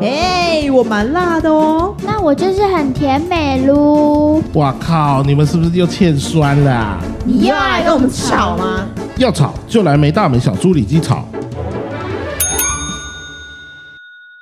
哎、我蛮辣的哦。那我就是很甜美噜。哇靠！你们是不是又欠酸了啊、你又要来跟我们吵吗？要吵就来没大没小猪里鸡吵。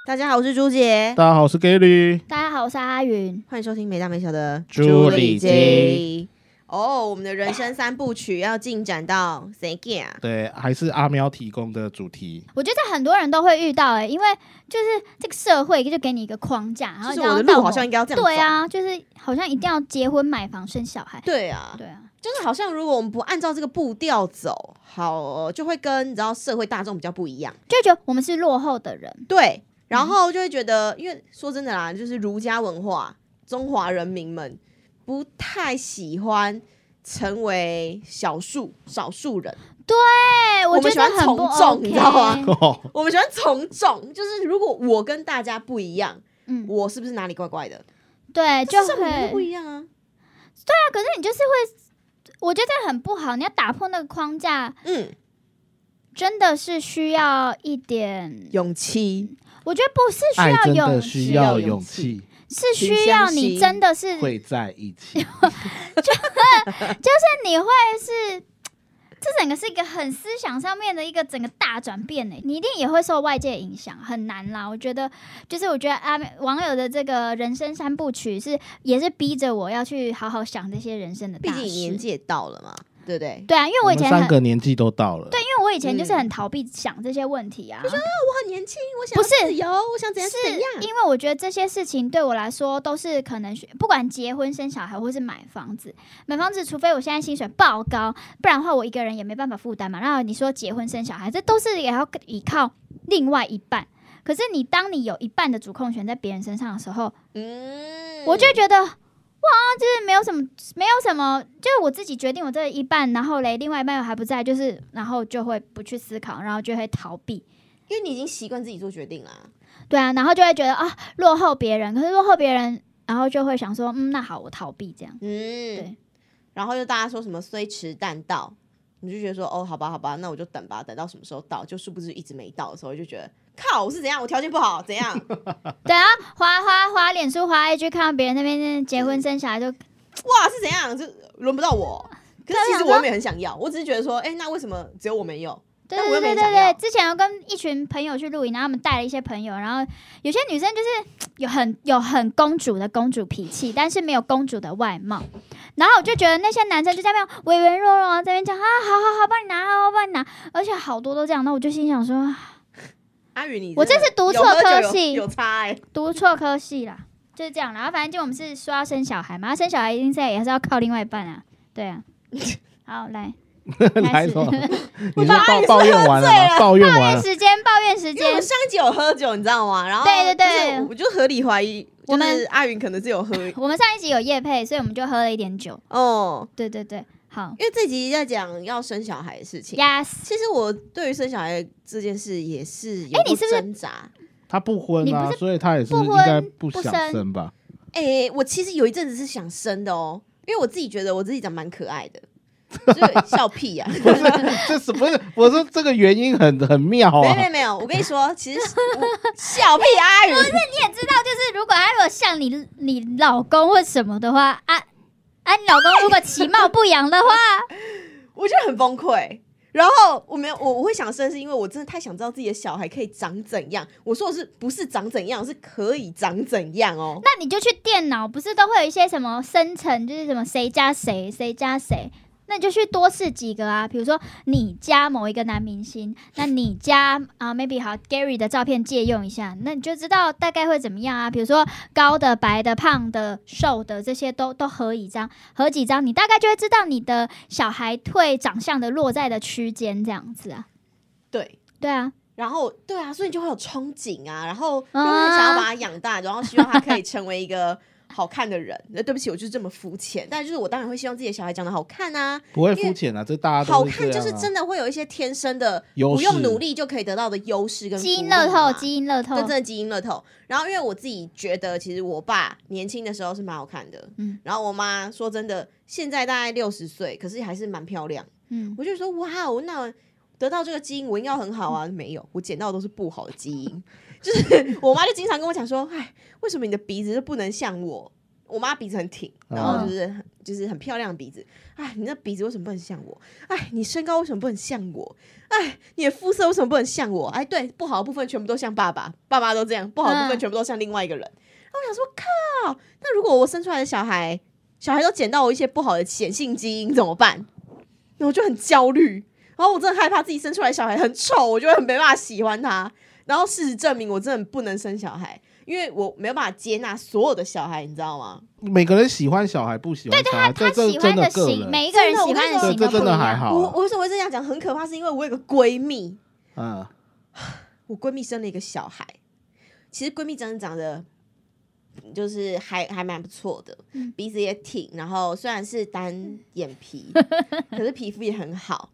大家好，我是朱杰，大家好，我是 Gary。大家好，我是阿云。欢迎收听没大没小的朱里里鸡。哦，我们的人生三部曲要进展到谁 g 啊？对，还是阿喵提供的主题。我觉得很多人都会遇到哎、因为就是这个社会就给你一个框架，然后我的路好像应该要这样走对，啊，就是好像一定要结婚、买房、生小孩。对啊，对啊，就是好像如果我们不按照这个步调走，好就会跟你知道社会大众比较不一样。就觉得我们是落后的人。对，然后就会觉得，因为说真的啦，就是儒家文化，中华人民们不太喜欢成为少数少数人，对，我们喜欢从得很不众 OK 你知道吗 哦，我们喜欢从众。就是如果我跟大家不一样，嗯，我是不是哪里怪怪的？对，就可是我们就不一样啊。对啊，可是你就是会，我觉得很不好。你要打破那个框架，嗯，真的是需要一点，勇气，我觉得不是需要勇气，需要勇气，是需要你真的是会在一起。就是你会是，这整个是一个很思想上面的一个整个大转变呢。你一定也会受外界影响，很难啦。我觉得，就是我觉得啊，网友的这个人生三部曲是也是逼着我要去好好想这些人生的大毕竟年事。纪也到了嘛，对不对？对啊，因为我以前很。三个年纪都到了。对，因为我以前就是嗯很逃避想这些问题啊，我很年轻，我想不是要自由，我想怎样是怎样。因为我觉得这些事情对我来说都是可能是不管结婚生小孩或是买房子，买房子除非我现在薪水爆高，不然的话我一个人也没办法负担嘛。然后你说结婚生小孩，这都是也要依靠另外一半。可是你当你有一半的主控权在别人身上的时候，嗯，我就觉得哇，就是没有什么，没有什么，就是我自己决定我这一半，然后嘞，另外一半又还不在，就是然后就会不去思考，然后就会逃避。因为你已经习惯自己做决定啦。对啊，然后就会觉得啊落后别人，可是落后别人，然后就会想说，嗯，那好，我逃避这样。嗯，对。然后就大家说什么虽迟但到，你就觉得说哦，好吧，好吧，那我就等吧，等到什么时候到，就殊不知一直没到的时候，就觉得靠，我是怎样，我条件不好，怎样？对啊，滑滑滑脸书滑 IG，看到别人那边结婚生小孩就，哇，是怎样？就轮不到我。可是其实我也没很想要，我只是觉得说，哎、那为什么只有我没有？对对对对对。之前有跟一群朋友去露营，然后他们带了一些朋友，然后有些女生就是有很有很公主的公主脾气，但是没有公主的外貌。然后我就觉得那些男生就在那边唯唯诺诺啊，在那边讲啊，好好好，帮你拿，好好帮你拿，而且好多都这样。那我就心想说，啊阿宇，你我这是读错科系有差哎、读错科系啦，就是这样。然后反正就我们是说要生小孩嘛，生小孩一定是也是要靠另外一半啊，对啊。好，来 来说，你是我抱抱怨完了吗？抱怨完了。时间，抱怨时间。上一集有喝酒，你知道吗？然后对对对就我就合理怀疑，我们就是阿云可能是有喝我们上一集有夜配，所以我们就喝了一点酒。哦，对对对，好因为这集在讲要生小孩的事情。，yes，其实我对于生小孩这件事也是哎你是不是挣扎。他不婚啊所以他也是不应该婚不想不生生吧？哎、我其实有一阵子是想生的哦，因为我自己觉得我自己长蛮可爱的，就是笑屁呀、不是，这是不是？我说这个原因很很妙啊没有没。有没有，我跟你说，其实我笑屁 阿宇，你也知道，就是如果他如果像你你老公或什么的话，啊啊，你老公如果其貌不扬的话，我觉得很崩溃。然后我没有，我我会想生，是因为我真的太想知道自己的小孩可以长怎样。我说的是不是长怎样，是可以长怎样哦。那你就去电脑，不是都会有一些什么生成，就是什么谁加谁，谁加谁。那你就去多试几个啊，比如说你加某一个男明星，那你加啊、maybe 好 Gary 的照片借用一下，那你就知道大概会怎么样啊。比如说高的、白的、胖的、瘦的这些都都合一张，合几张，你大概就会知道你的小孩会长相的落在的区间这样子啊。对，对啊，然后对啊，所以你就会有憧憬啊，然后就会很想要把他养大，然后希望他可以成为一个好看的人。那对不起，我就是这么肤浅，但就是我当然会希望自己的小孩长得好看啊，不会肤浅啊，这大家好看就是真的。的会有一些天生的不用努力就可以得到的优势跟基因乐透，基因乐透真，正的基因乐透。然后因为我自己觉得，其实我爸年轻的时候是蛮好看的，嗯然后我妈说真的，现在大概六十岁，可是还是蛮漂亮。嗯，我就说哇哦，那得到这个基因，我应该很好啊。没有，我捡到的都是不好的基因。就是我妈就经常跟我讲说，哎，为什么你的鼻子就不能像我？我妈鼻子很挺，然后就是很就是很漂亮的鼻子。哎，你那鼻子为什么不能像我？哎，你身高为什么不能像我？哎，你的肤色为什么不能像我？哎，对，不好的部分全部都像爸爸，爸爸都这样；不好的部分嗯全部都像另外一个人。然后我想说，靠，那如果我生出来的小孩，小孩都捡到我一些不好的显性基因怎么办？那我就很焦虑，然后我真的害怕自己生出来的小孩很丑，我就会很没办法喜欢他。然后事实证明，我真的不能生小孩，因为我没有办法接纳所有的小孩，你知道吗？每个人喜欢小孩不喜欢小孩，这这真他喜欢的型。每一个人喜欢的我跟这这真型都不一样。的还好啊。我我为什么会这样讲？很可怕，是因为我有个闺蜜，嗯，我闺蜜生了一个小孩，其实闺蜜真的长得就是还还蛮不错的，嗯鼻子也挺，然后虽然是单眼皮，可是皮肤也很好，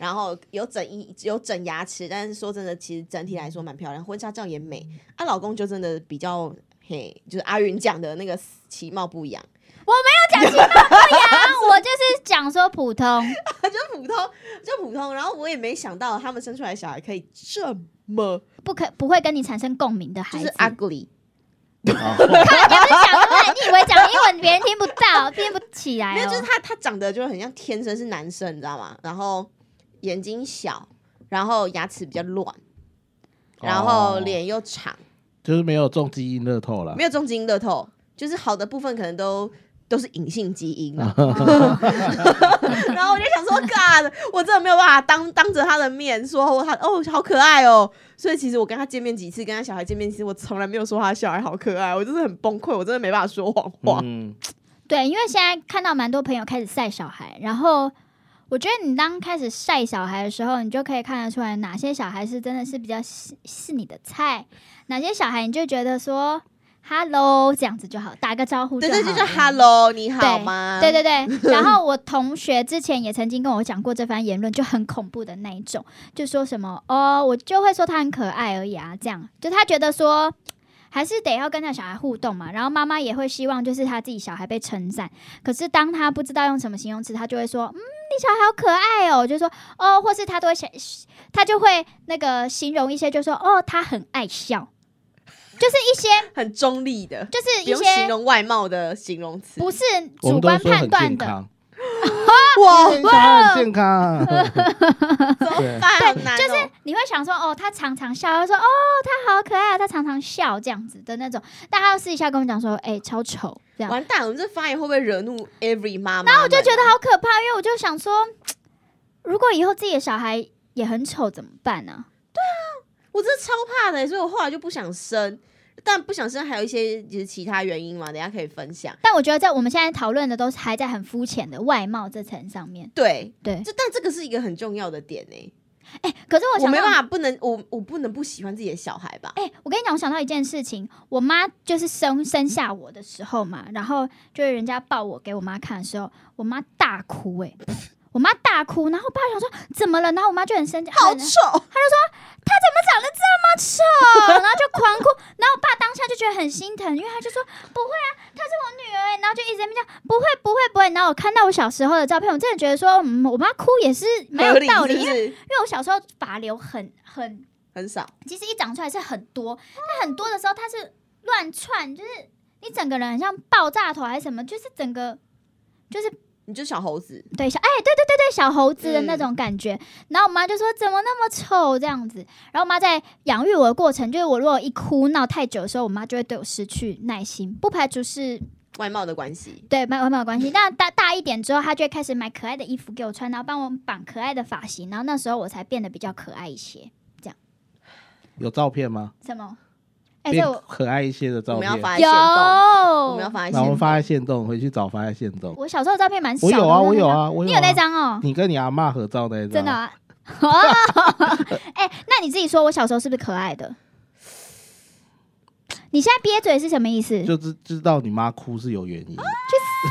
然后有整一有整牙齿，但是说真的，其实整体来说蛮漂亮，婚纱照也美。啊，老公就真的比较嘿，就是阿云讲的那个其貌不扬，我没有讲其貌不扬，我就是讲说普通。就普通就普通。然后我也没想到他们生出来的小孩可以这么不可不会跟你产生共鸣的就是孩子，ugly。好看你不是讲出来，你以为讲英文别人听不到，听不起来、哦。没有，就是他他长得就很像天生是男生，你知道吗？然后眼睛小，然后牙齿比较乱，然后哦脸又长，就是没有中基因乐透了没。有中基因乐透，就是好的部分可能都都是隐性基因啊。然后我就想说，God，我真的没有办法当当着他的面说哦他哦好可爱哦。所以其实我跟他见面几次，跟他小孩见面，其实我从来没有说他小孩好可爱，我真的很崩溃，我真的没办法说谎话。嗯，对，因为现在看到蛮多朋友开始晒小孩，然后我觉得你当开始晒小孩的时候，你就可以看得出来哪些小孩是真的是比较是是你的菜，哪些小孩你就觉得说 “hello” 这样子就好，打个招呼就好了。对对，就是 Hello，你好吗？对对对，然后我同学之前也曾经跟我讲过这番言论，就很恐怖的那一种，就说什么哦，我就会说他很可爱而已啊，这样就他觉得说。还是得要跟他小孩互动嘛，然后妈妈也会希望就是他自己小孩被称赞。可是当他不知道用什么形容词，他就会说：“嗯，你小孩好可爱哦。”就说哦，或是他都会想，他就会那个形容一些，就说哦，他很爱笑，就是一些 很中立的，就是一些形容外貌的形容词。不是主观判断的。健康，哇，健康很健康。怎么办？好难哦就是你会想说，哦，他常常笑，他说，哦，他好可爱啊，他常常笑这样子的那种，但他要私底下跟我讲说，哎、超丑这样，完蛋，我们这发言会不会惹怒 every 妈妈？然后我就觉得好可怕，因为我就想说，如果以后自己的小孩也很丑怎么办呢、对啊我真的超怕的，所以我后来就不想生。但不想生还有一些就是其他原因嘛，等下可以分享。但我觉得在我们现在讨论的都是还在很肤浅的外貌这层上面，对，对，这但这个是一个很重要的点呢、哎、可是我想我没办法，不能我我不能不喜欢自己的小孩吧？哎、我跟你讲，我想到一件事情，我妈就是生生下我的时候嘛，然后就是人家抱我给我妈看的时候，我妈大哭、哎，我妈大哭，然后我爸想说怎么了，然后我妈就很生气，很好丑，他怎么长得这么丑？然后就狂哭，然后我爸当下就觉得很心疼，因为他就说不会啊，她是我女儿欸，然后就一直在那边讲不会不会不会。然后我看到我小时候的照片，我真的觉得说，嗯，我妈哭也是没有道理，因为？因为我小时候发流很很，很少，其实一长出来是很多，但很多的时候它是乱窜，就是你整个人很像爆炸头还是什么，就是整个就是你就小猴子，对小哎，对对对对，小猴子的那嗯种感觉。然后我妈就说怎么那么丑这样子。然后我妈在养育我的过程，就是我如果一哭闹太久的时候，我妈就会对我失去耐心，不排除是外貌的关系。对没有没有关系。但大大一点之后，她就会开始买可爱的衣服给我穿，然后帮我绑可爱的发型，然后那时候我才变得比较可爱一些。这样有照片吗？什么？哎、可爱一些的照片，我们要发在有我们要发在线动。那我们发在线动，回去找发在线动。我小时候的照片蛮小的。我有啊，我有啊，我你有那啊。张哦？你跟你阿妈合照那一张，真的啊？哦，哎、那你自己说，我小时候是不是可爱的？你现在憋嘴是什么意思？就知知道你妈哭是有原因。死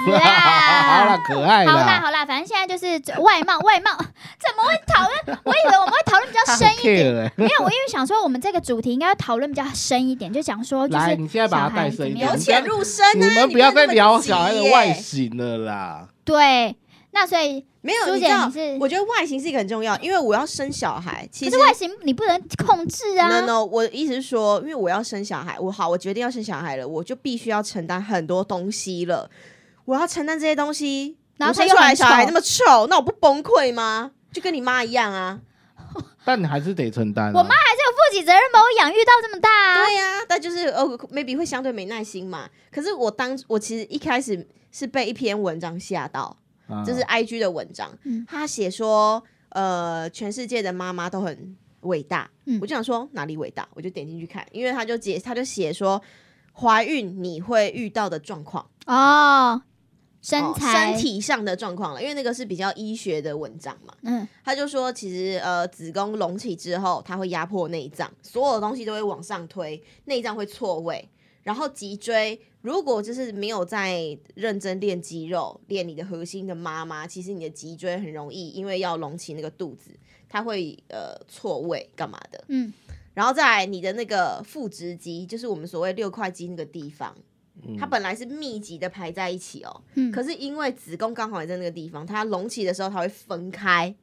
好 啦！啦，可爱好啦啦，好啦，反正现在就是外貌，外貌 怎么会讨论？我以为我们会讨论比较 深一点没有，我因为想说我们这个主题应该要讨论比较深一点，就讲说就来，是你现在把它小孩带深一点由。浅入深啊！你们不要再聊那么急小孩的外形了啦。对。那所以没有，苏你知道姐你是，我觉得外形是一个很重要，因为我要生小孩，其实可是外形你不能控制啊。no no，我的意思是说，因为我要生小孩，我好，我决定要生小孩了，我就必须要承担很多东西了。我要承担这些东西，生然后他又很出来小孩丑那么丑，那我不崩溃吗？就跟你妈一样啊。但你还是得承担啊。我妈还是有负起责任把我养育到这么大啊。对呀、但就是呃，maybe 会相对没耐心嘛。可是我当我其实一开始是被一篇文章吓到，啊这是 IG 的文章，嗯他写说，呃，全世界的妈妈都很伟大。嗯我就想说哪里伟大，我就点进去看，因为他就解他就写说，怀孕你会遇到的状况，哦，身身体上的状况了，因为那个是比较医学的文章嘛。嗯他就说，其实呃，子宫隆起之后，它会压迫内脏，所有的东西都会往上推，内脏会错位。然后脊椎，如果就是没有在认真练肌肉、练你的核心的妈妈，其实你的脊椎很容易因为要隆起那个肚子，它会呃错位干嘛的。嗯然后再来你的那个腹直肌，就是我们所谓六块肌那个地方，它本来是密集的排在一起哦，嗯，可是因为子宫刚好也在那个地方，它隆起的时候它会分开，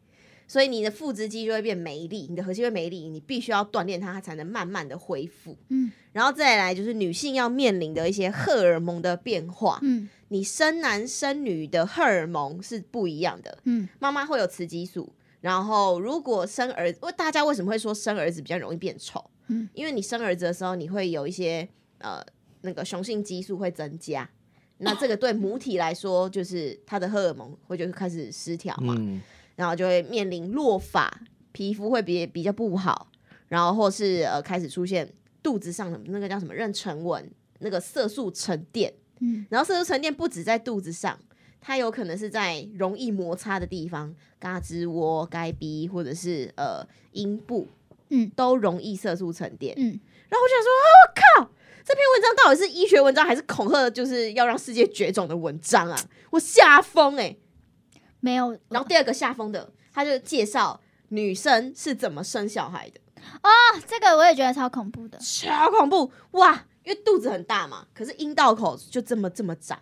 所以你的腹直肌就会变没力，你的核心会没力，你必须要锻炼它，它才能慢慢的恢复。嗯然后再来就是女性要面临的一些荷尔蒙的变化，嗯你生男生女的荷尔蒙是不一样的，嗯妈妈会有雌激素。然后，如果生儿子，大家为什么会说生儿子比较容易变丑？嗯，因为你生儿子的时候，你会有一些呃那个雄性激素会增加，那这个对母体来说，就是它的荷尔蒙会就开始失调嘛，嗯，然后就会面临落发，皮肤会比比较不好，然后或是呃开始出现肚子上的那个叫什么妊娠纹，那个色素沉淀，嗯。然后色素沉淀不止在肚子上，它有可能是在容易摩擦的地方，嘎吱窝、该鼻或者是呃阴部，嗯。都容易色素沉淀。嗯，然后我想说，哦，我靠，这篇文章到底是医学文章还是恐吓，就是要让世界绝种的文章啊？我吓疯哎！没有。然后第二个吓疯的，他就介绍女生是怎么生小孩的，啊这个我也觉得超恐怖的。超恐怖哇！因为肚子很大嘛，可是阴道口就这么这么窄。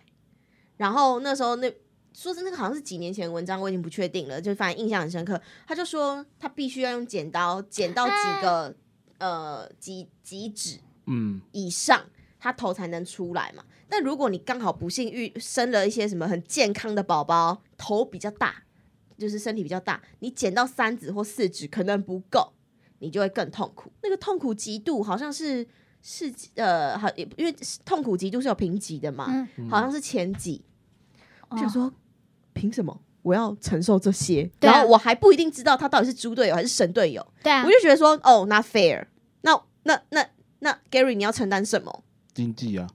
然后那时候那说是那个好像是几年前的文章，我已经不确定了，就反正印象很深刻。他就说他必须要用剪刀剪到几个、呃几几指嗯，以上，他头才能出来嘛。但如果你刚好不幸遇生了一些什么很健康的宝宝，头比较大，就是身体比较大，你剪到三指或四指可能不够，你就会更痛苦。那个痛苦极度好像是是呃，好，也因为痛苦极度是有评级的嘛，嗯，好像是前几。我想哦说，凭什么我要承受这些？对啊然后我还不一定知道他到底是猪队友还是神队友。对啊我，就觉得说，哦，not fair。那那那那 Gary，你要承担什么？经济啊。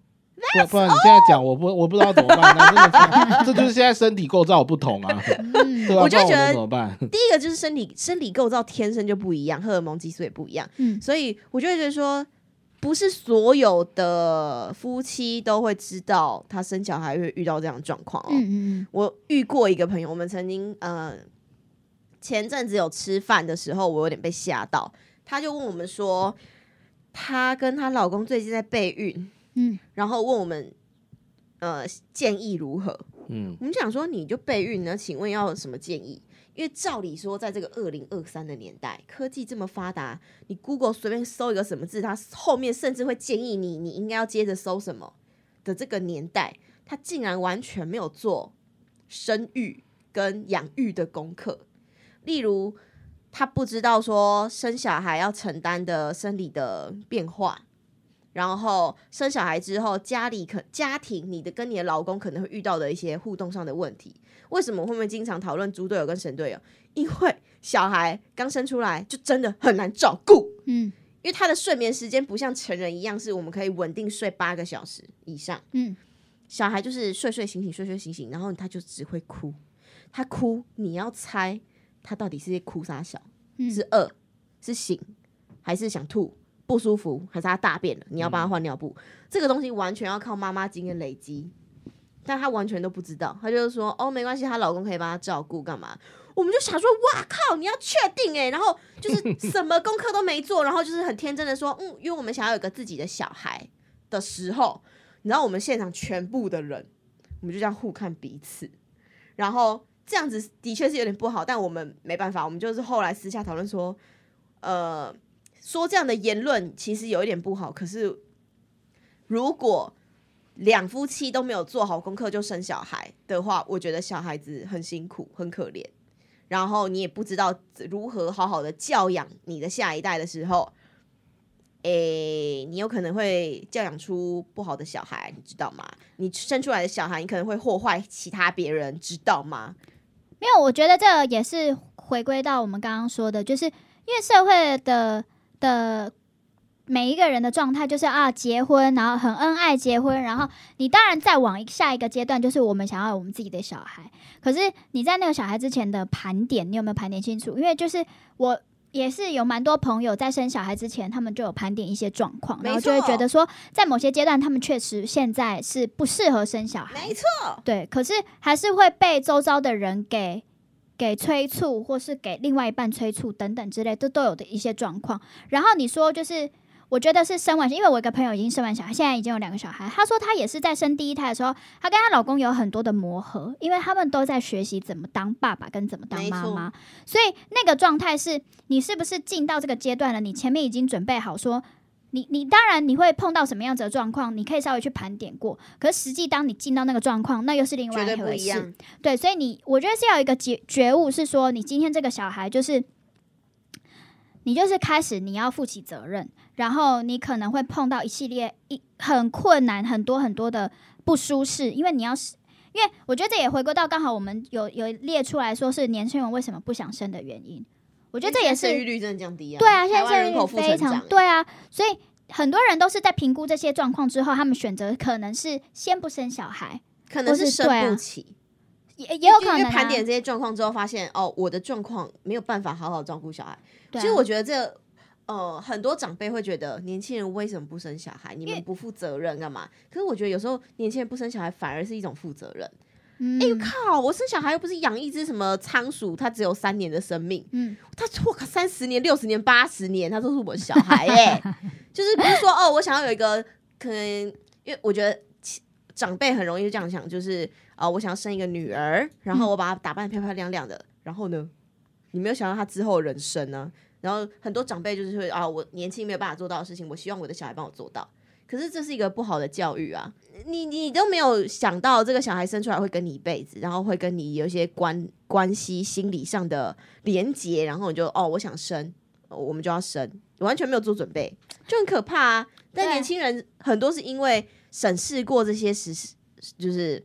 不不然你现在讲我不我不知道怎么办，那真的这就是现在身体构造不同啊，嗯 对吧？我就觉得怎么办？第一个就是身体身体构造天生就不一样，荷尔蒙激素也不一样，嗯所以我就会觉得说，不是所有的夫妻都会知道他生小孩会遇到这样的状况哦。嗯嗯我遇过一个朋友，我们曾经呃前阵子有吃饭的时候，我有点被吓到，他就问我们说，她跟她老公最近在备孕，嗯然后问我们呃建议如何。嗯，我们想说，你就备孕呢？请问要有什么建议？因为照理说，在这个二零二三的年代，科技这么发达，你 Google 随便搜一个什么字，它后面甚至会建议你你应该要接着搜什么的这个年代，他竟然完全没有做生育跟养育的功课。例如，他不知道说生小孩要承担的生理的变化，然后生小孩之后，家里可家庭你的跟你的老公可能会遇到的一些互动上的问题。为什么会不会经常讨论猪队友跟神队友？因为小孩刚生出来就真的很难照顾，嗯因为他的睡眠时间不像成人一样，是我们可以稳定睡八个小时以上。嗯小孩就是睡睡醒醒，睡睡醒醒，然后他就只会哭。他哭，你要猜他到底是哭啥小？嗯，是饿，是醒，还是想吐，不舒服，还是他大便了？你要帮他换尿布，这个东西完全要靠妈妈经验累积，但她完全都不知道，她就是说哦没关系，她老公可以帮她照顾，干嘛？我们就想说哇靠，你要确定哎、然后就是 什么功课都没做，然后就是很天真的说嗯，因为我们想要有个自己的小孩的时候，你知道我们现场全部的人，我们就这样互看彼此，然后这样子的确是有点不好，但我们没办法，我们就是后来私下讨论说，呃，说这样的言论其实有一点不好，可是如果两夫妻都没有做好功课就生小孩的话，我觉得小孩子很辛苦，很可怜。然后你也不知道如何好好的教养你的下一代的时候，诶，你有可能会教养出不好的小孩，你知道吗？你生出来的小孩，你可能会祸害其他别人，知道吗？没有，我觉得这也是回归到我们刚刚说的，就是因为社会的的每一个人的状态就是啊，结婚，然后很恩爱，结婚，然后你当然再往下一个阶段，就是我们想要我们自己的小孩。可是你在那个小孩之前的盘点，你有没有盘点清楚？因为就是我也是有蛮多朋友在生小孩之前，他们就有盘点一些状况，然后就会觉得说，在某些阶段，他们确实现在是不适合生小孩。没错，对，可是还是会被周遭的人给给催促，或是给另外一半催促等等之类，这都有的一些状况。然后你说就是。我觉得是生完，因为我一个朋友已经生完小孩，现在已经有两个小孩。她说她也是在生第一胎的时候，她跟她老公有很多的磨合，因为他们都在学习怎么当爸爸跟怎么当妈妈，所以那个状态是你是不是进到这个阶段了？你前面已经准备好说，你你当然你会碰到什么样子的状况，你可以稍微去盘点过。可是实际当你进到那个状况，那又是另外一回事。对，所以你我觉得是要有一个觉觉悟，是说你今天这个小孩就是。你就是开始你要负起责任，然后你可能会碰到一系列一很困难、很多很多的不舒适，因为你要是，因为我觉得这也回归到刚好我们有有列出来说是年轻人为什么不想生的原因，我我觉得这也是生育率真的降低啊。对啊，现在生育率非常，对啊，所以很多人都是在评估这些状况之后，他们选择可能是先不生小孩，可能是是生不起，也也有可能、啊、盘点这些状况之后，发现哦，我的状况没有办法好好照顾小孩。其实我觉得这呃，很多长辈会觉得年轻人为什么不生小孩？你们不负责任干嘛？可是我觉得有时候年轻人不生小孩反而是一种负责任。嗯哎、靠！我生小孩又不是养一只什么仓鼠，它只有三年的生命，嗯，它我靠三十年、六十年、八十年，它都是我的小孩耶、就是不是说哦，我想要有一个可能，因为我觉得长辈很容易就这样想，就是啊、呃我想要生一个女儿，然后我把她打扮得漂漂亮亮的，然后呢，你没有想到她之后人生呢？然后很多长辈就是会啊，我年轻没有办法做到的事情，我希望我的小孩帮我做到。可是这是一个不好的教育啊！你你都没有想到这个小孩生出来会跟你一辈子，然后会跟你有一些关关系、心理上的连结，然后你就哦，我想生，哦我们就要生，完全没有做准备，就很可怕啊！但年轻人很多是因为审视过这些事实，就是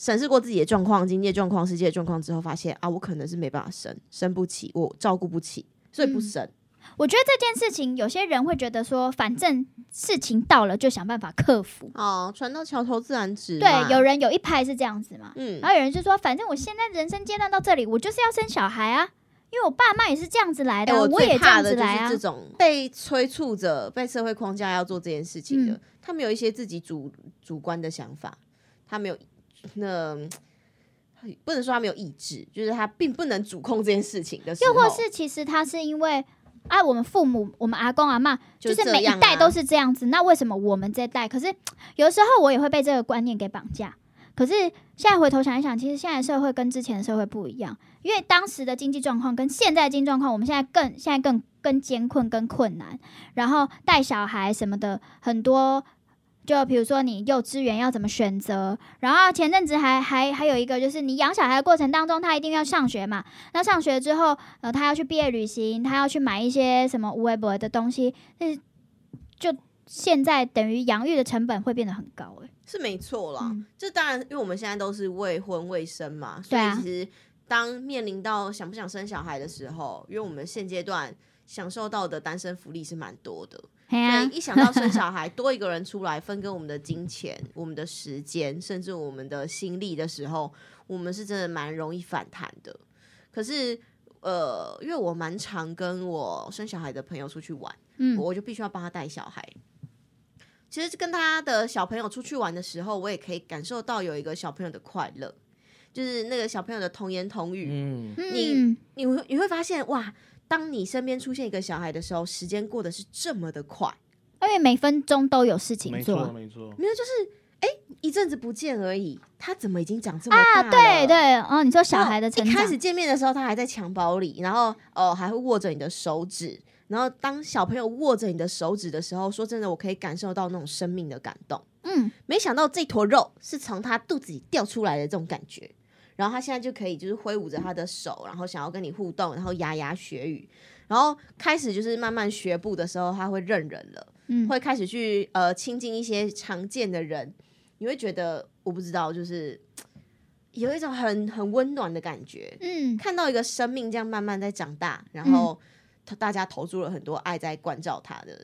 审视过自己的状况、经济状况、世界状况之后，发现啊，我可能是没办法生，生不起，我照顾不起，所以不嗯生。我觉得这件事情，有些人会觉得说，反正事情到了就想办法克服。哦，船到桥头自然直。对，有人有一派是这样子嘛，嗯然后有人就说，反正我现在人生阶段到这里，我就是要生小孩啊，因为我爸妈也是这样子来的我也这样子来啊这。种被催促着、被社会框架要做这件事情的，嗯他们有一些自己主主观的想法，他没有那不能说他没有意志，就是他并不能主控这件事情的时候，又或是其实他是因为啊，我们父母、我们阿公阿妈，就就是每一代都是这样子，那为什么我们这代？可是有的时候我也会被这个观念给绑架。可是现在回头想一想，其实现在的社会跟之前的社会不一样，因为当时的经济状况跟现在的经济状况，我们现在更现在更更艰困、更困难，然后带小孩什么的很多。就比如说你幼稚园要怎么选择，然后前阵子还还还有一个就是你养小孩的过程当中，他一定要上学嘛。那上学之后，呃，他要去毕业旅行，他要去买一些什么无微博的东西，那就现在等于养育的成本会变得很高、欸，是没错啦。嗯这当然，因为我们现在都是未婚未生嘛，所以其实当面临到想不想生小孩的时候，因为我们现阶段享受到的单身福利是蛮多的，所以一想到生小孩，多一个人出来分给我们的金钱、我们的时间，甚至我们的心力的时候，我们是真的蛮容易反弹的。可是，呃，因为我蛮常跟我生小孩的朋友出去玩，嗯，我就必须要帮他带小孩。其实跟他的小朋友出去玩的时候，我也可以感受到有一个小朋友的快乐，就是那个小朋友的童言童语。嗯，你嗯你会你会发现，哇，当你身边出现一个小孩的时候，时间过得是这么的快。因为每分钟都有事情没做错，没错，没有，就是哎、一阵子不见而已，他怎么已经长这么大啊，了？对对，哦，你说小孩的成长一开始见面的时候，他还在襁褓里，然后哦还会握着你的手指，然后当小朋友握着你的手指的时候，说真的，我可以感受到那种生命的感动。嗯，没想到这坨肉是从他肚子里掉出来的这种感觉，然后他现在就可以就是挥舞着他的手，然后想要跟你互动，然后牙牙学语，然后开始就是慢慢学步的时候，他会认人了，嗯。会开始去呃亲近一些常见的人，你会觉得我不知道，就是有一种很很温暖的感觉，嗯。看到一个生命这样慢慢在长大，然后他大家投注了很多爱在关照他的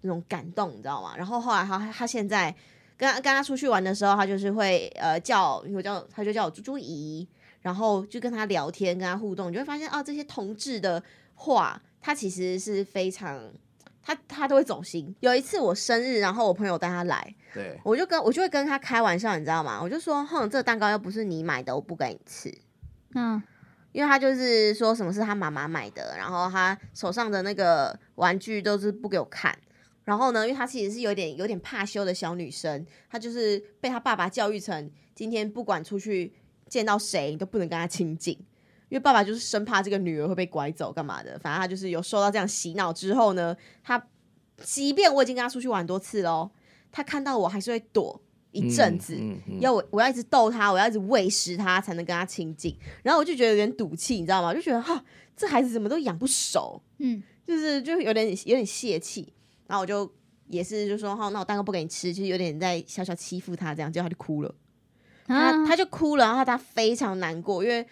那种感动，你知道吗？然后后来他他现在跟他跟他出去玩的时候，他就是会呃叫我叫他就叫我猪猪姨，然后就跟他聊天，跟他互动，你就会发现啊，这些同志的话，他其实是非常。他他都会走心。有一次我生日，然后我朋友带他来，对，我就跟我就会跟他开玩笑，你知道吗？我就说，哼，这个蛋糕又不是你买的，我不给你吃。嗯因为他就是说什么是他妈妈买的，然后他手上的那个玩具都是不给我看。然后呢，因为她其实是有点有点怕羞的小女生，她就是被她爸爸教育成今天不管出去见到谁，你都不能跟她亲近，因为爸爸就是生怕这个女儿会被拐走干嘛的。反正她就是有受到这样洗脑之后呢，她即便我已经跟她出去玩很多次喽，她看到我还是会躲一阵子。嗯嗯要我我要一直逗他，我要一直喂食他，才能跟他亲近。然后我就觉得有点赌气，你知道吗？就觉得哈，这孩子怎么都养不熟，嗯就是就有点有点泄气。然后我就也是就说哈，那我蛋糕不给你吃，就是有点在小小欺负他这样，结果他就哭了。他啊，他就哭了，然后他非常难过，因为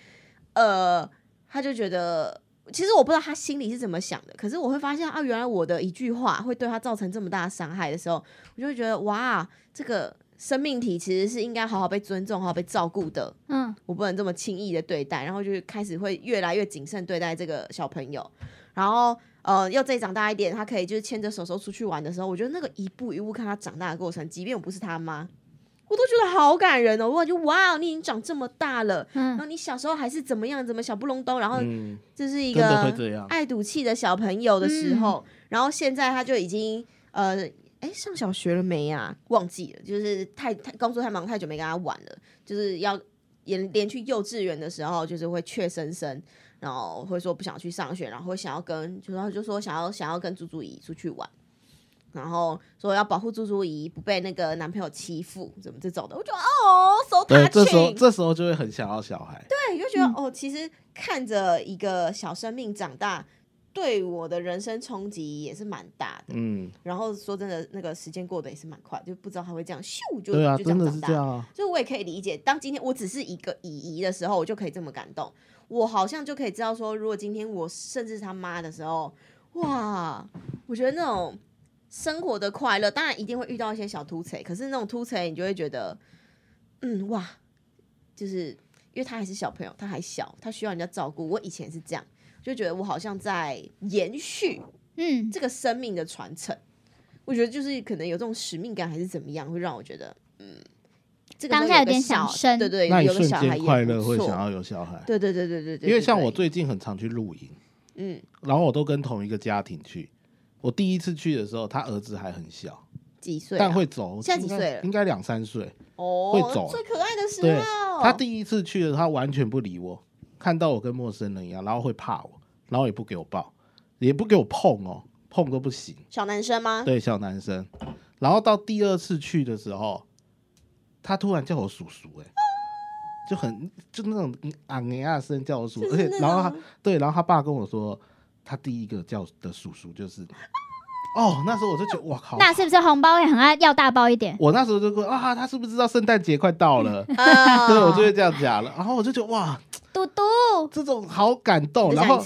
呃，他就觉得。其实我不知道他心里是怎么想的，可是我会发现啊，原来我的一句话会对他造成这么大的伤害的时候，我就会觉得哇，这个生命体其实是应该好好被尊重、好好被照顾的。嗯我不能这么轻易的对待，然后就开始会越来越谨慎对待这个小朋友，然后呃，要再长大一点，他可以就是牵着手手出去玩的时候，我觉得那个一步一步看他长大的过程，即便我不是他妈，我都觉得好感人哦，我感觉哇，你已经长这么大了，然后嗯你小时候还是怎么样，怎么小不隆咚，然后嗯，这是一个。爱赌气的小朋友的时候，然后现在他就已经呃，哎，上小学了没啊？忘记了，就是太太工作太忙，太久没跟他玩了，就是要连连去幼稚园的时候，就是会怯生生，然后会说不想去上学，然后会想要跟，就说就说想要想要跟猪猪姨出去玩。然后说要保护猪猪姨不被那个男朋友欺负，怎么这种的，我觉得哦，so 对，这时候这时候就会很想要小孩。对，就觉得、哦，其实看着一个小生命长大，对我的人生冲击也是蛮大的。嗯，然后说真的，那个时间过得也是蛮快，就不知道他会这样咻就就这真的样长大。是这样啊。所以我也可以理解，当今天我只是一个姨姨的时候，我就可以这么感动。我好像就可以知道说，如果今天我甚至他妈的时候，哇，我觉得那种生活的快乐，当然一定会遇到一些小突锤，可是那种突锤，你就会觉得，嗯，哇，就是因为他还是小朋友，他还小，他需要人家照顾。我以前是这样，就觉得我好像在延续嗯这个生命的传承。我觉得就是可能有这种使命感，还是怎么样，会让我觉得，嗯，这个当下有点小想生对对，那一瞬有个小孩间快乐会想要有小孩，对对对对对对，因为像我，最近很常去露营，嗯，然后我都跟同一个家庭去。我第一次去的时候，他儿子还很小，几岁啊？但会走，现在几岁了应该两三岁。哦，会走最可爱的时候。他第一次去的时候，他完全不理我，看到我跟陌生人一样，然后会怕我，然后也不给我抱，也不给我碰哦，碰都不行。小男生吗？对，小男生。然后到第二次去的时候，他突然叫我叔叔、欸，就很就那种啊你啊声叫我叔，而且就是那然后他对，然后他爸跟我说，他第一个叫的叔叔就是你。哦，那时候我就觉得哇靠！那是不是红包也很爱要大包一点？我那时候就说啊，他是不是知道圣诞节快到了？啊对，我就会这样讲了。然后我就觉得哇，嘟嘟这种好感动。然后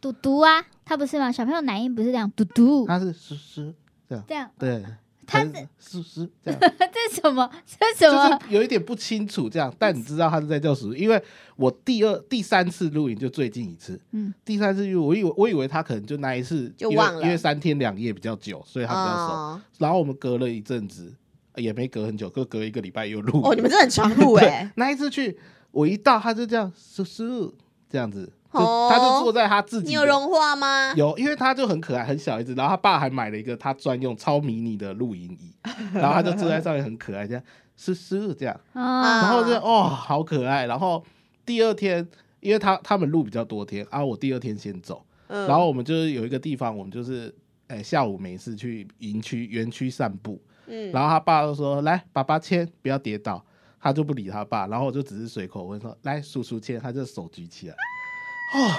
嘟嘟啊，他不是吗？小朋友奶音不是这样嘟嘟他是叔叔，这样，这样对，他还是叔叔这样。这是什么？这是什么？就是有一点不清楚这样，但你知道他是在叫叔叔，因为我第二、第三次录影就最近一次，嗯第三次我以为我以为他可能就那一次就忘了因为三天两夜比较久，所以他比较熟。哦然后我们隔了一阵子，呃也没隔很久，隔隔一个礼拜又录。哦，你们真的很常录 哎，那一次去，我一到他就这样叔叔这样子，就他就坐在他自己你有融化吗？有，因为他就很可爱，很小一只，然后他爸还买了一个他专用超迷你的露营椅，然后他就坐在上面很可爱，这样是是这样，哦，然后就哦好可爱，然后第二天，因为他他们路比较多天啊，我第二天先走，嗯。然后我们就是有一个地方，我们就是哎、下午没事去营区园区散步，嗯。然后他爸就说来爸爸牵，不要跌倒，他就不理他爸，然后我就只是随口问说来叔叔牵，他就手举起来，哦，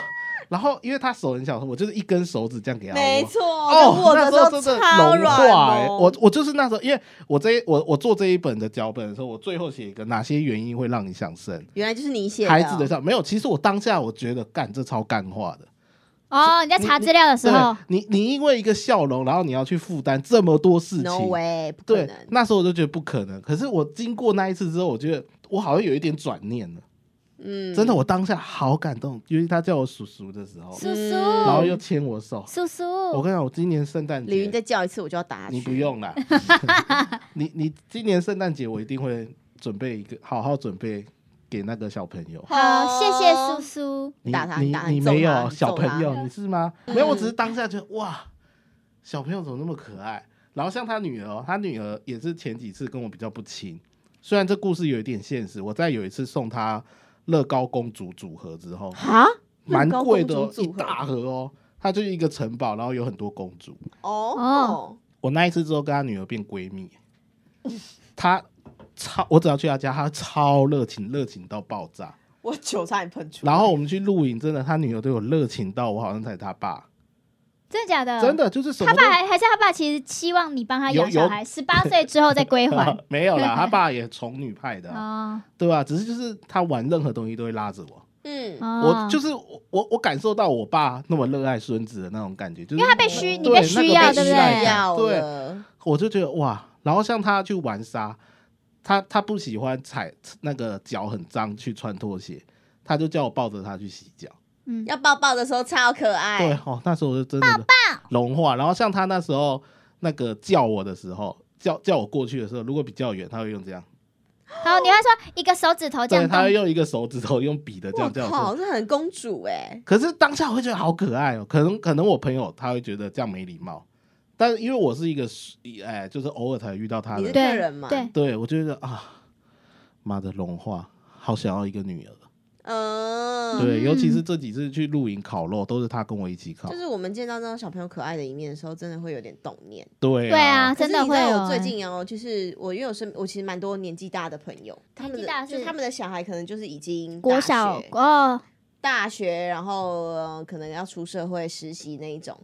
然后因为他手很小，我就是一根手指这样给他握，没错，哦，我那时候真的融超软我我就是那时候，因为我这一我我做这一本的脚本的时候，我最后写一个哪些原因会让你想生原来就是你写孩子的笑，没有，其实我当下我觉得干这超干话的。哦，你在查资料的时候，你你因为一个笑容，然后你要去负担这么多事情 No way，不可对，。那时候我就觉得不可能。可是我经过那一次之后，我觉得我好像有一点转念了。嗯，真的，我当下好感动，因为他叫我叔叔的时候，叔叔，嗯然后又牵我手。叔叔，我跟你讲，我今年圣诞节李云再叫一次，我就要打。你不用了，你你今年圣诞节我一定会准备一个，好好准备给那个小朋友。好，谢谢叔叔。你打他你打你没有小朋友，你是吗？嗯没有，我只是当下觉得哇，小朋友怎么那么可爱？然后像他女儿哦，他女儿也是前几次跟我比较不亲，虽然这故事有一点现实。我在有一次送她乐高公主组合之后，啊，蛮贵的一大盒哦，它就是一个城堡，然后有很多公主。哦，我那一次之后跟他女儿变闺蜜，她超我只要去他家，他超热情，热情到爆炸。我酒差点喷出来。然后我们去露营，真的，他女儿对我热情到我好像才是他爸，真的假的？真。的就是什么他爸还还是他爸，其实期望你帮他养小孩，十八岁之后再归还。没有啦，他爸也宠女派的啊、哦对吧？只是就是他玩任何东西都会拉着我，嗯，哦，我就是我我我感受到我爸那么热爱孙子的那种感觉，就是因为他被需，你被需要，对不对？对，我就觉得哇，然后像他去玩沙，他他不喜欢踩那个脚很脏去穿拖鞋，他就叫我抱着他去洗脚。嗯，要抱抱的时候超可爱。对哦，那时候我就真的融化。然后像他那时候那个叫我的时候，叫叫我过去的时候，如果比较远，他会用这样，好，你会说一个手指头这，样动，他会用一个手指头用笔的这样叫我过靠，这很公主哎。可是当下我会觉得好可爱哦，可能可能我朋友他会觉得这样没礼貌，但是因为我是一个哎，就是偶尔才遇到他你是的，对客人嘛？对，对我觉得啊，妈的融化，好想要一个女儿。嗯，对，尤其是这几次去露营烤肉，都是他跟我一起烤就。是我们见到那种小朋友可爱的一面的时候，真的会有点动念。对对啊，真的会有。最欸近哦，就是我因为我身我其实蛮多年纪大的朋友，他们的就他们的小孩可能就是已经国大小学哦，大学，然后、呃可能要出社会实习那一种，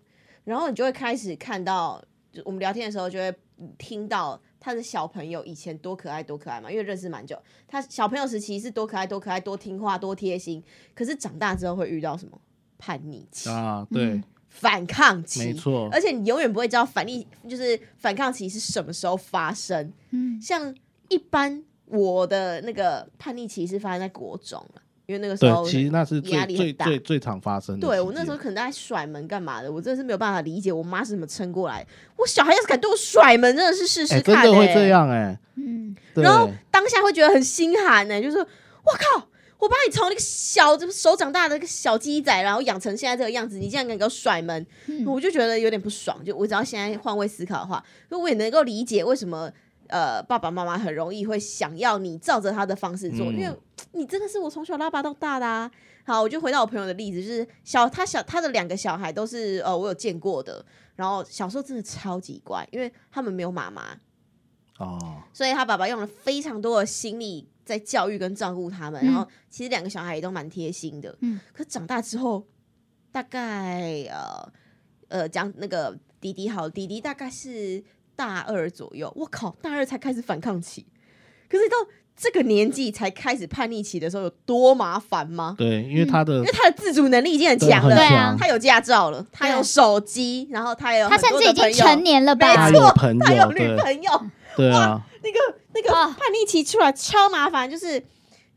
然后你就会开始看到，就我们聊天的时候就会听到他的小朋友以前多可爱多可爱嘛，因为认识蛮久，他小朋友时期是多可爱多可爱多听话多贴心，可是长大之后会遇到什么叛逆期、啊，对，嗯反抗期，没错。而且你永远不会知道反逆就是反抗期是什么时候发生。嗯，像一般我的那个叛逆期是发生在国中了，因为那个时候，其实那是最最压力很大最最常发生的。对我那时候可能在甩门干嘛的，我真的是没有办法理解我妈是怎么撑过来。我小孩要是敢对我甩门，真的是试试哎，看、欸真的会这。样哎。嗯，然后当下会觉得很心寒呢、就是我靠，我把你从那个小就是手长大的一个小鸡仔，然后养成现在这个样子，你竟然敢给我甩门，嗯我就觉得有点不爽。就我只要现在换位思考的话，就我也能够理解为什么。呃，爸爸妈妈很容易会想要你照着他的方式做，嗯因为 你真的是我从小拉拔到大的啊。好，我就回到我朋友的例子，就是小他小他的两个小孩都是呃我有见过的，然后小时候真的超级乖，因为他们没有妈妈，哦，所以他爸爸用了非常多的心力在教育跟照顾他们，嗯然后其实两个小孩也都蛮贴心的。嗯，可长大之后，大概呃呃讲那个弟弟好，弟弟大概是大二左右，我靠，大二才开始反抗期，可是到这个年纪才开始叛逆期的时候，有多麻烦吗？对，因为他的因为他的自主能力已经很强了，对啊他有驾照了，他有手机，然后他有他甚至已经成年了吧？没错他有女朋友，对。啊，那个那个啊。叛逆期出来超麻烦，就是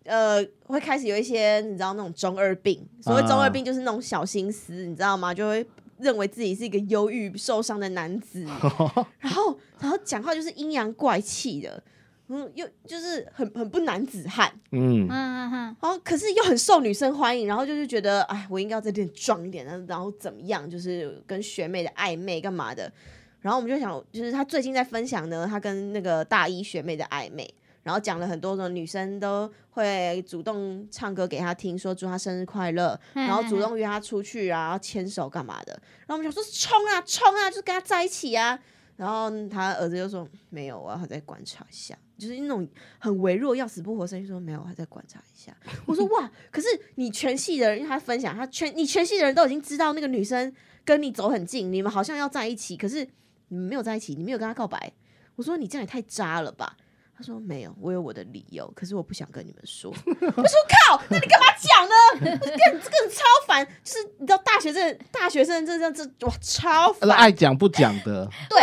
呃会开始有一些你知道那种中二病，所谓中二病就是那种小心思，你知道吗？就会认为自己是一个忧郁受伤的男子，然后然后讲话就是阴阳怪气的。嗯，又就是很很不男子汉，嗯。嗯，嗯嗯，然后可是又很受女生欢迎，然后就是觉得，哎，我应该要再变壮一点，然后然后怎么样，就是跟学妹的暧昧干嘛的。然后我们就想，就是他最近在分享呢，他跟那个大一学妹的暧昧，然后讲了很多种女生都会主动唱歌给他听，说祝他生日快乐，嗯然后主动约他出去啊，然后牵手干嘛的。然后我们想说冲啊冲啊，就是跟他在一起啊。然后他儿子就说没有，我要再观察一下，就是那种很微弱、要死不活声音说没有，我还在观察一下。我说哇，可是你全系的人，因为他分享，他全你全系的人都已经知道那个女生跟你走很近，你们好像要在一起，可是你们没有在一起，你没有跟他告白。我说你这样也太渣了吧。他说没有，我有我的理由，可是我不想跟你们说。我说靠，那你干嘛讲呢？这个这个超烦，就是你知道大学生大学生这这这哇超烦，爱讲不讲的，对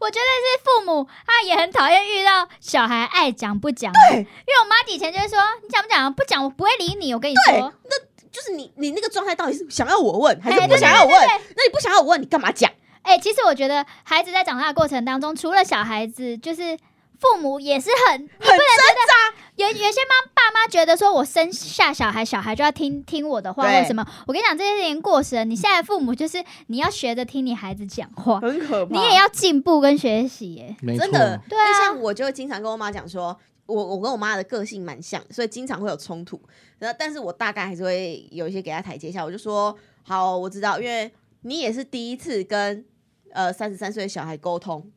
我觉得是父母，他也很讨厌遇到小孩爱讲不讲。对因为我妈以前就会说，你讲不讲？不讲我不会理你。我跟你说，那，就是你你那个状态到底是想要我问还是不想要我问？那你不想要我问，你干嘛讲？哎、其实我觉得孩子在长大的过程当中，除了小孩子，就是父母也是很很挣扎，有有些妈爸妈觉得说，我生下小孩，小孩就要听听我的话，对或什么。我跟你讲，这件事情过时了。你现在父母就是你要学着听你孩子讲话，很可怕。你也要进步跟学习耶。真，的，对啊像我就会经常跟我妈讲说，我我跟我妈的个性蛮像，所以经常会有冲突。然后，但是我大概还是会有一些给她台阶下。我就说，好，我知道，因为你也是第一次跟呃三十三岁的小孩沟通，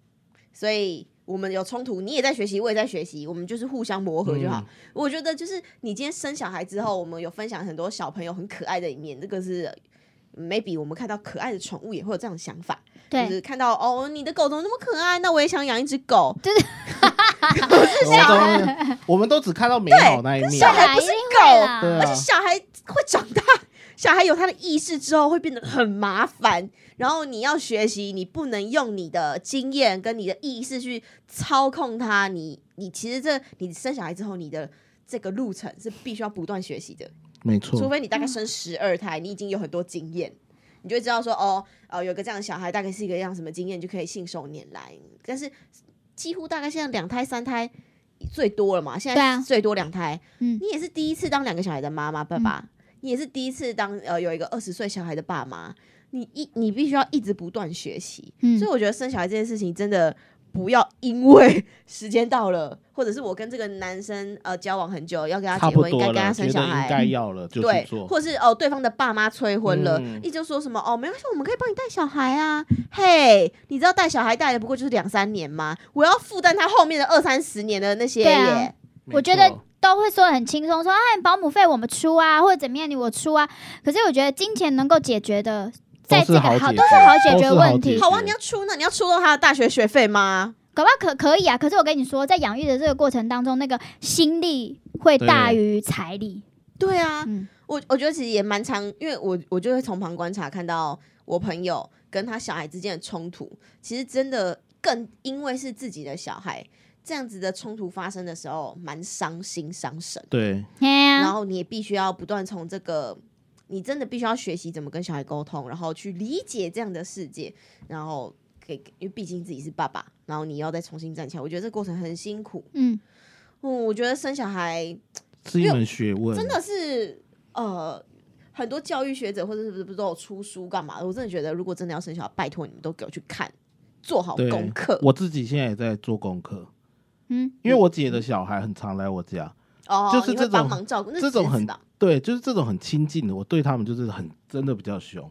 所以我们有冲突，你也在学习，我也在学习，我们就是互相磨合就好。嗯我觉得就是你今天生小孩之后，我们有分享很多小朋友很可爱的一面，这个是。maybe 我们看到可爱的宠物也会有这样的想法，就，是看到哦，你的狗怎么那么可爱？那我也想养一只狗。我都我们都只看到美好那一面小，孩不是狗而且小孩会长大，小孩有他的意识之后会变得很麻烦。然后你要学习，你不能用你的经验跟你的意识去操控他。你你其实这你生小孩之后，你的这个路程是必须要不断学习的。没错，除非你大概生十二胎，你已经有很多经验，你就知道说哦，呃，有个这样的小孩大概是一个样什么经验，就可以信手拈来。但是几乎大概现在两胎、三胎最多了嘛，现在最多两胎，嗯你也是第一次当两个小孩的妈妈、爸爸，你也是第一次当呃有一个二十岁小孩的爸妈，你一你必须要一直不断学习。嗯所以我觉得生小孩这件事情真的。不要因为 时间到了，或者是我跟这个男生呃交往很久，要跟他结婚，应该，跟他生小孩应该要了就对。或是哦，对方的爸妈催婚了，嗯一直说什么哦，没关系，我们可以帮你带小孩啊。嘿，你知道带小孩带的不过就是两三年吗？我要负担他后面的二三十年的那些。没我觉得都会说得很轻松，说啊，保姆费我们出啊，或者怎么样，你我出啊。可是我觉得金钱能够解决的，在这个好都是好解决问题好啊，你要出那你要出到他的大学学费吗？搞不好可可以啊，可是我跟你说，在养育的这个过程当中，那个心力会大于财力。对啊，嗯，我我觉得其实也蛮常，因为我我就会从旁观察看到我朋友跟他小孩之间的冲突，其实真的更因为是自己的小孩，这样子的冲突发生的时候，蛮伤心伤神。对，然后你也必须要不断从这个，你真的必须要学习怎么跟小孩沟通，然后去理解这样的世界，然后给，因为毕竟自己是爸爸，然后你要再重新站起来，我觉得这个过程很辛苦。嗯，嗯，我觉得生小孩是一门学问，真的是呃。很多教育学者或者是不是不是都有出书干嘛的？我真的觉得，如果真的要生小孩，拜托你们都给我去看，做好功课。我自己现在也在做功课，嗯，因为我姐的小孩很常来我家，哦，就是这种帮忙照顾，这种很对，就是这种很亲近的，我对他们就是很真的比较凶。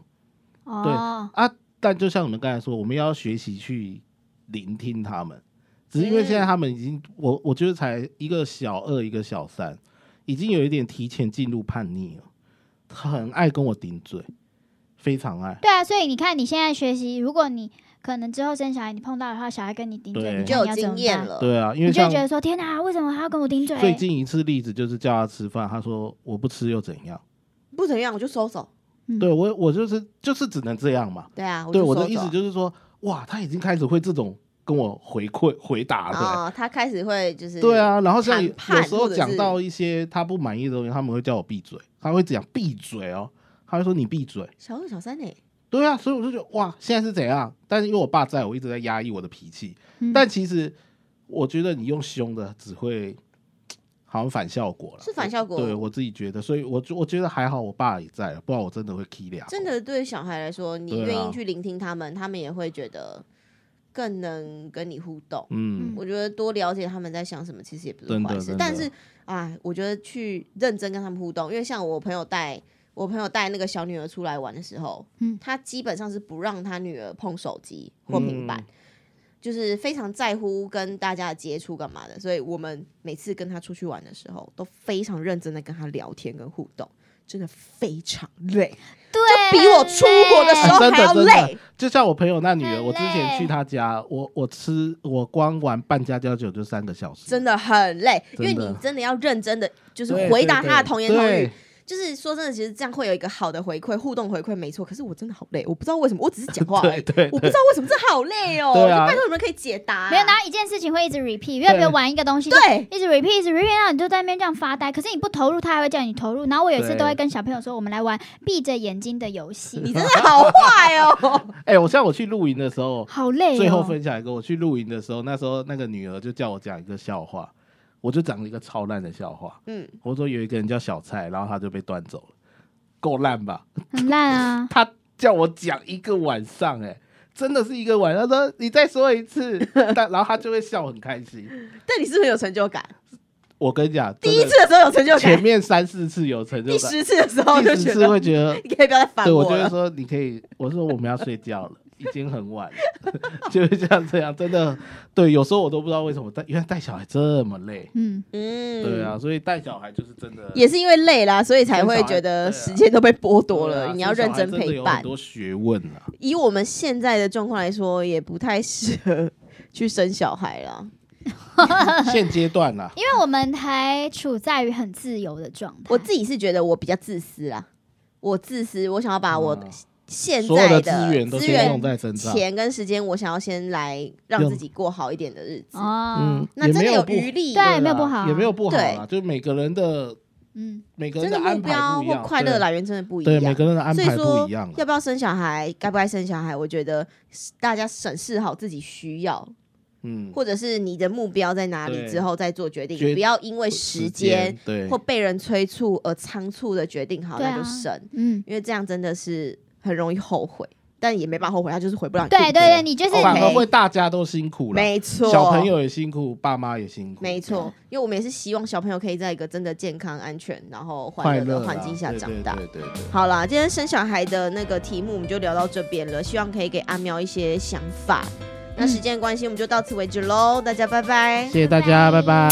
哦，啊。但就像你们刚才说，我们要学习去聆听他们，只是因为现在他们已经，我我觉得才一个小二，一个小三，已经有一点提前进入叛逆了，很爱跟我顶嘴，非常爱。对啊，所以你看你现在学习，如果你可能之后生小孩，你碰到的话，小孩跟你顶嘴，你就有。经验了。对啊，因为你就觉得说天哪，为什么他要跟我顶嘴？最近一次例子就是叫他吃饭，他说我不吃又怎样？不怎样我就收手。嗯对我我就是就是只能这样嘛。对啊，对我的意思就是说，哇，他已经开始会这种跟我回馈回答了、啊、他开始会就是对，啊，然后像有时候讲到一些他不满意的东西，他们会叫我闭嘴，他会讲闭嘴哦，他会说你闭嘴。小二小三呢、对啊，所以我就觉得哇，现在是怎样？但是因为我爸在我一直在压抑我的脾气，嗯但其实我觉得你用凶的只会好像反效果了，是反效果对我自己觉得，所以我就我觉得还好，我爸也在，不然我真的会 k 俩。真的对小孩来说，你愿意去聆听他们，他们也会觉得更能跟你互动。嗯，我觉得多了解他们在想什么，其实也不是坏事。但是啊，我觉得去认真跟他们互动，因为像我朋友带我朋友带那个小女儿出来玩的时候，嗯他基本上是不让他女儿碰手机或平板。嗯就是非常在乎跟大家的接触干嘛的，所以我们每次跟他出去玩的时候，都非常认真的跟他聊天跟互动，真的非常累，对，比我出国的时候啊真的还要真的累。就像我朋友那女儿，我之前去她家，我我吃我光玩半家家酒就三个小时，真的很累，因为你真的要认真的，就是回答他的童言童语对。就是说真的，其实这样会有一个好的回馈，互动回馈没错。可是我真的好累，我不知道为什么，我只是讲话 而已，对对我不知道为什么这好累哦。对啊就拜托有没有人可以解答、没有，然后一件事情会一直 repeat，因为比如玩一个东西，对，一直 repeat，一直 repeat，然后你就在那边这样发呆。可是你不投入，他还会叫你投入。然后我有一次都会跟小朋友说，我们来玩闭着眼睛的游戏，你真的好坏哦。哎、我像我去露营的时候，好累哦。最后分享一个，我去露营的时候，那时候那个女儿就叫我讲一个笑话，我就讲了一个超烂的笑话。嗯，我说有一个人叫小蔡，然后他就被端走了，够烂吧？很烂啊。他叫我讲一个晚上、哎，真的是一个晚上。他说你再说一次，但然后他就会笑很开心。但你是不是有成就感？我跟你讲，第一次的时候有成就感，前面三四次有成就感第，十次的时候第十次就觉得会觉得，你可以不要再烦对我就会。说你可以，我说我们要睡觉了。已经很晚了，就是像这样，真的对。有时候我都不知道为什么带，原来带小孩这么累，嗯，嗯，对啊，，所以带小孩就是真的也是因为累啦，所以才会觉得时间都被剥夺了。你要认真陪伴很。多学问啊。以我们现在的状况来说，也不太适合去生小孩了。现阶段啦，因为我们还处在于很自由的状态。我自己是觉得我比较自私啦，我自私，我想要把我嗯现在的资源都在身上，钱跟时间，我想要先来让自己过好一点的日子。哦。嗯，，那真的有余力，对啦没有不好。啊也没有不好啦，对。就每个人的嗯，每个人的目人安排标或不一样，快乐来源真的不一对每样。个人的安排所以说不一样啊。要不要生小孩，该不该生小孩，我觉得大家审视好自己需要，嗯，或者是你的目标在哪里之后再做决定，决不要因为时间对。或被人催促而仓促的决定好，那就生，嗯，因为这样真的是很容易后悔，但也没办法后悔，他就是回不了你对对对，你就是反而会大家都辛苦了，没错，小朋友也辛苦，爸妈也辛苦，没错，因为我们也是希望小朋友可以在一个真的健康、安全，然后快欢乐的环境下对对长大。对对对，好啦，今天生小孩的那个题目我们就聊到这边了，希望可以给阿喵一些想法。那时间关系，我们就到此为止喽，大家拜拜。谢谢大家，拜拜